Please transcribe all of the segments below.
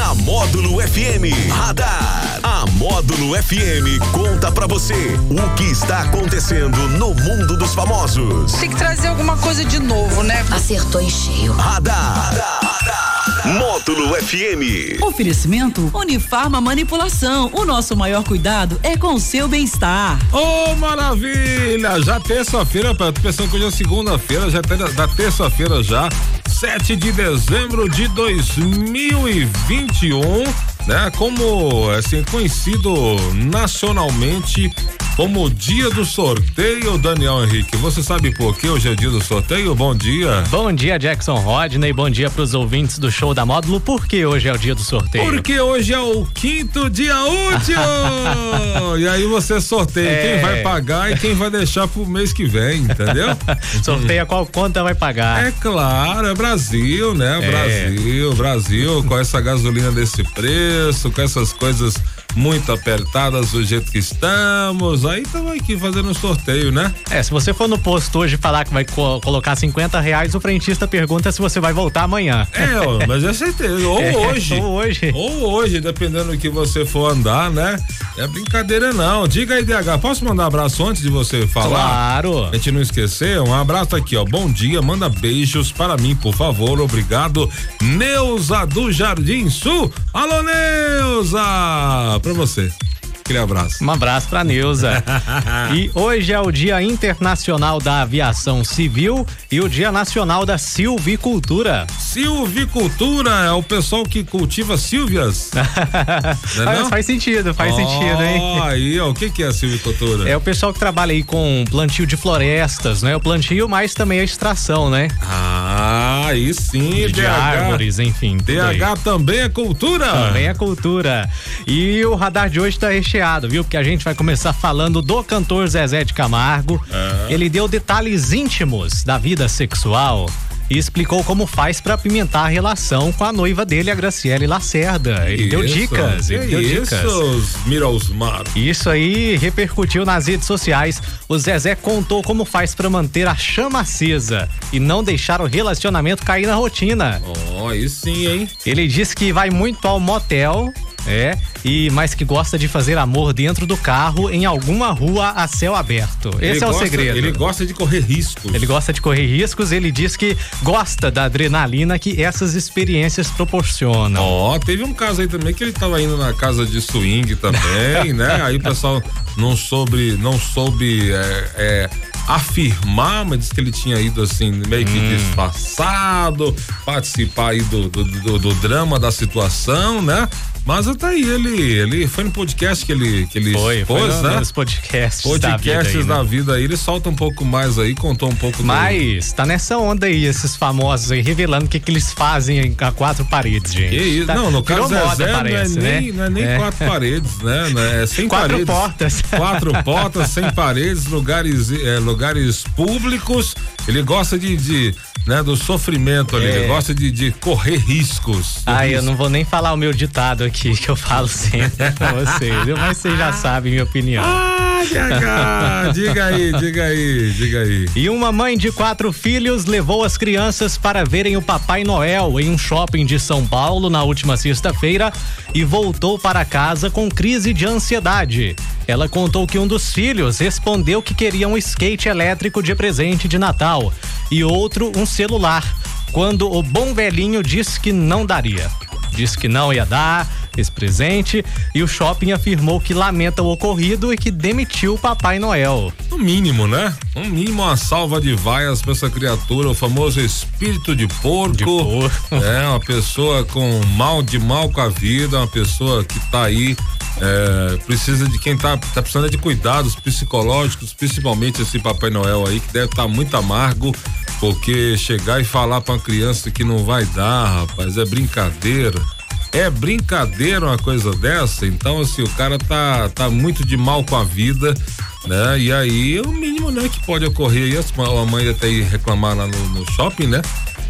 Na Módulo FM Radar. A Módulo FM conta pra você o que está acontecendo no mundo dos famosos. Tem que trazer alguma coisa de novo, né? Acertou em cheio. Radar. Módulo FM. Oferecimento Unifarma Manipulação. O nosso maior cuidado é com o seu bem-estar. Ô, maravilha! Já terça-feira, tô pensando que hoje é segunda-feira, já é da terça-feira já, 7 de dezembro de 2021, né? Como assim conhecido nacionalmente como dia do sorteio, Daniel Henrique. Você sabe por que hoje é dia do sorteio? Bom dia. Bom dia, Jackson Rodney. Bom dia para os ouvintes do show da Módulo. Por que hoje é o dia do sorteio? Porque hoje é o quinto dia útil. e aí você sorteia é... quem vai pagar e quem vai deixar pro mês que vem, entendeu? Sorteia qual conta vai pagar. É claro, é Brasil, né? É. Brasil, Brasil, com essa gasolina desse preço, com essas coisas muito apertadas do jeito que estamos. Aí estamos aqui fazendo um sorteio, né? É, se você for no posto hoje falar que vai co colocar 50 reais, o frentista pergunta se você vai voltar amanhã. É, ó, mas é certeza. Ou é, hoje. Ou hoje. Ou hoje, dependendo do que você for andar, né? É brincadeira não. Diga aí, DH, posso mandar um abraço antes de você falar? Claro. A gente não esquecer, um abraço aqui, ó. Bom dia, manda beijos para mim, por favor, obrigado. Neuza do Jardim Sul. Alô, Neuza! para você. Aquele abraço. Um abraço pra Neuza. e hoje é o Dia Internacional da Aviação Civil e o Dia Nacional da Silvicultura. Silvicultura é o pessoal que cultiva sílvias? não é faz sentido, faz oh, sentido, hein? Aí, ó, o que que é a silvicultura? É o pessoal que trabalha aí com plantio de florestas, né? O plantio, mas também a extração, né? Ah, aí sim, de, de árvores, enfim. DH também é cultura? Também é cultura. E o radar de hoje tá recheado recheado, viu? Porque a gente vai começar falando do cantor Zezé de Camargo. Ele deu detalhes íntimos da vida sexual e explicou como faz para apimentar a relação com a noiva dele, a Graciele Lacerda. Ele isso, deu dicas, ele deu isso, dicas. Isso aí repercutiu nas redes sociais. O Zezé contou como faz para manter a chama acesa e não deixar o relacionamento cair na rotina. Ó, oh, aí sim, hein? Ele disse que vai muito ao motel é, e mas que gosta de fazer amor dentro do carro em alguma rua a céu aberto. Esse ele é gosta, o segredo. Ele gosta de correr riscos. Ele gosta de correr riscos, ele diz que gosta da adrenalina que essas experiências proporcionam. Ó, oh, teve um caso aí também que ele tava indo na casa de swing também, né? Aí o pessoal não soube, não soube é, é, afirmar, mas disse que ele tinha ido assim, meio que hum. disfarçado, participar aí do, do, do, do drama da situação, né? Mas até aí, ele, ele foi no podcast que ele, que ele foi, expôs, foi no, né? Nos podcasts, podcasts da vida, aí, né? vida aí, ele solta um pouco mais aí, contou um pouco Mas do... tá nessa onda aí, esses famosos aí, revelando o que que eles fazem a quatro paredes, gente. Que isso? Tá, não, no caso Zé, moda, parece, não, é né? nem, não é nem é. quatro paredes, né? É sem quatro paredes. portas. Quatro portas, sem paredes, lugares, é, lugares públicos. Ele gosta de, de né, do sofrimento ali, é. gosta de, de correr riscos. Ah, eu não vou nem falar o meu ditado aqui, que eu falo sempre pra vocês, mas vocês já sabem minha opinião. Ah, diga aí, diga aí, diga aí. E uma mãe de quatro filhos levou as crianças para verem o Papai Noel em um shopping de São Paulo na última sexta-feira e voltou para casa com crise de ansiedade. Ela contou que um dos filhos respondeu que queria um skate elétrico de presente de Natal e outro um celular, quando o bom velhinho disse que não daria. Disse que não ia dar esse presente e o shopping afirmou que lamenta o ocorrido e que demitiu o Papai Noel. No mínimo, né? No mínimo uma salva de vaias para essa criatura, o famoso espírito de porco. De porco. É, uma pessoa com mal de mal com a vida, uma pessoa que tá aí é, precisa de quem tá, tá precisando de cuidados psicológicos, principalmente esse Papai Noel aí, que deve estar tá muito amargo, porque chegar e falar para uma criança que não vai dar, rapaz, é brincadeira. É brincadeira uma coisa dessa, então assim, o cara tá, tá muito de mal com a vida, né? E aí o mínimo, né, que pode ocorrer aí, a mãe até ir reclamar lá no, no shopping, né?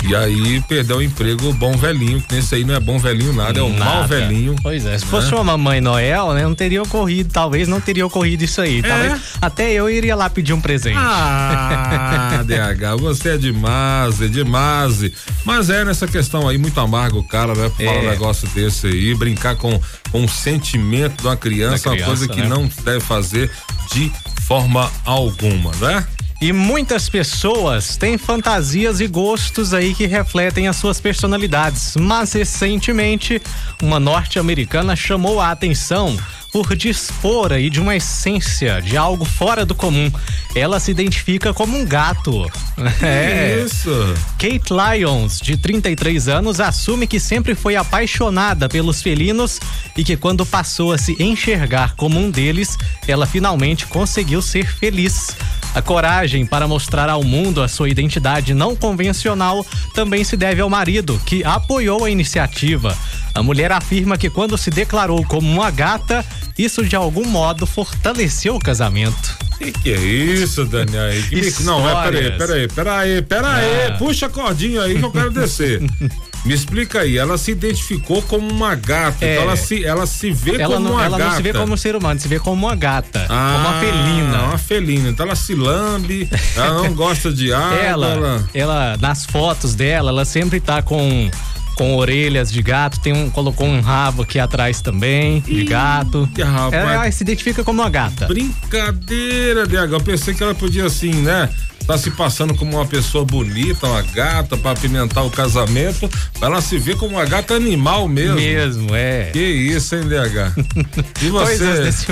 E aí perdeu o emprego bom velhinho, que nesse aí não é bom velhinho nada, é o Nada. mal velhinho. Pois é, se né? fosse uma mamãe Noel, né, não teria ocorrido, talvez não teria ocorrido isso aí. Talvez até eu iria lá pedir um presente. Ah, DH, você é demais, é demais. Mas é nessa questão aí, muito amargo o cara, né? Falar É. um negócio desse aí, brincar com, com o sentimento de uma criança, Da uma coisa criança, que né? não deve fazer de forma alguma, né? E muitas pessoas têm fantasias e gostos aí que refletem as suas personalidades. Mas recentemente, uma norte-americana chamou a atenção por dispor aí de uma essência, de algo fora do comum. Ela se identifica como um gato. É. Isso. Kate Lyons, de 33 anos, assume que sempre foi apaixonada pelos felinos e que quando passou a se enxergar como um deles, ela finalmente conseguiu ser feliz. A coragem para mostrar ao mundo a sua identidade não convencional também se deve ao marido, que apoiou a iniciativa. A mulher afirma que quando se declarou como uma gata, isso de algum modo fortaleceu o casamento. Que que é isso, Daniel? Que Não, mas peraí, Histórias. peraí, peraí, peraí, Ah. puxa a cordinha aí que eu quero descer. Me explica aí, ela se identificou como uma gata, É. então ela se, ela se vê Ela, como não, uma ela gata. não se vê como um ser humano, se vê como uma gata, como uma felina. Uma felina. Então ela se lambe, ela não gosta de água. ela, ela- ela, nas fotos dela, ela sempre tá com com orelhas de gato, tem um colocou um rabo aqui atrás também de gato. rabo, ela, mas- ela se identifica como uma gata. Brincadeira, DH. Eu pensei que ela podia assim, né? Tá se passando como uma pessoa bonita, uma gata, pra apimentar o casamento. Ela se ver como uma gata animal mesmo. Mesmo, é. Que isso, hein, DH? E você? Se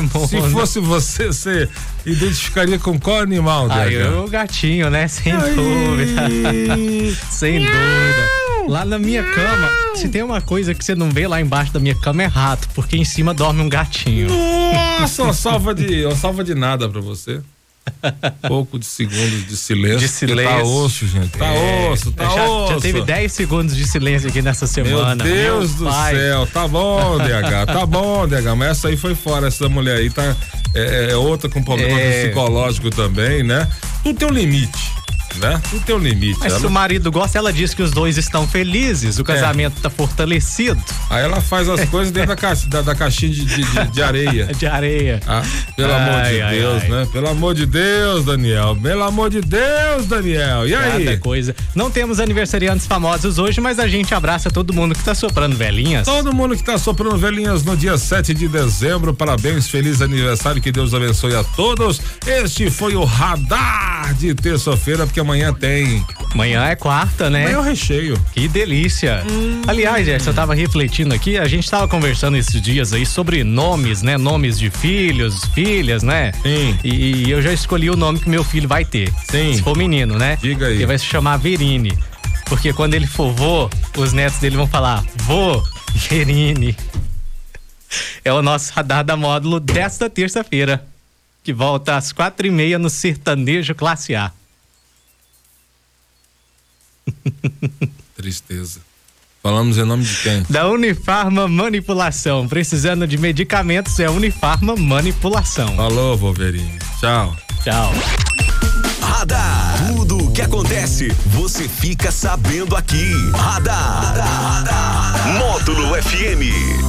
fosse você, você identificaria com qual animal, DH? Aí eu, o gatinho, né? Sem Ai. dúvida. Sem dúvida. Lá na minha cama, se tem uma coisa que você não vê lá embaixo da minha cama é rato, porque em cima dorme um gatinho. Nossa, uma salva de, uma salva de nada pra você. Pouco de segundos de silêncio. De porque silêncio. Tá osso, gente. Tá É, osso, tá já, osso. já teve 10 segundos de silêncio aqui nessa Meu semana. Deus Meu do pai. céu, tá bom, DH, tá bom, DH, mas essa aí foi fora, essa mulher aí tá, é, é outra com problema É. psicológico também, né? Tudo tem um limite, né? Tudo tem um limite. Mas Ela- se o marido gosta, ela diz que os dois estão felizes, o casamento tá fortalecido. Aí ela faz as coisas dentro da, caixa, da, da caixinha de, de, de- de areia. De areia. Ah, pelo Ai, amor de ai, Deus, ai. né? Pelo amor de Deus, Daniel. Pelo amor de Deus, Daniel. E aí? Cada coisa. Não temos aniversariantes famosos hoje, mas a gente abraça todo mundo que tá soprando velhinhas. Todo mundo que tá soprando velhinhas no dia 7 de dezembro, parabéns, feliz aniversário, que Deus abençoe a todos. Este foi o radar de terça-feira, porque amanhã tem. Amanhã é quarta, né? Amanhã é o recheio. Que delícia. Aliás, Gerson, eu tava refletindo aqui, a gente tava conversando esses dias aí sobre nomes, né? Nomes de filhos, filhas, né? Sim. E, e eu já escolhi o nome que meu filho vai ter. Sim. Se for menino, né? Diga aí. Ele vai se chamar Verine. Porque quando ele for vô, os netos dele vão falar, vô, Verine. É o nosso radar da módulo desta terça-feira. Que volta às quatro e meia no Sertanejo Classe A. Tristeza. Falamos em nome de quem? Da Unifarma Manipulação. Precisando de medicamentos é Unifarma Manipulação. Falou, Wolverine. Tchau. Tchau. Radar. Tudo o que acontece, você fica sabendo aqui. Radar. Módulo FM.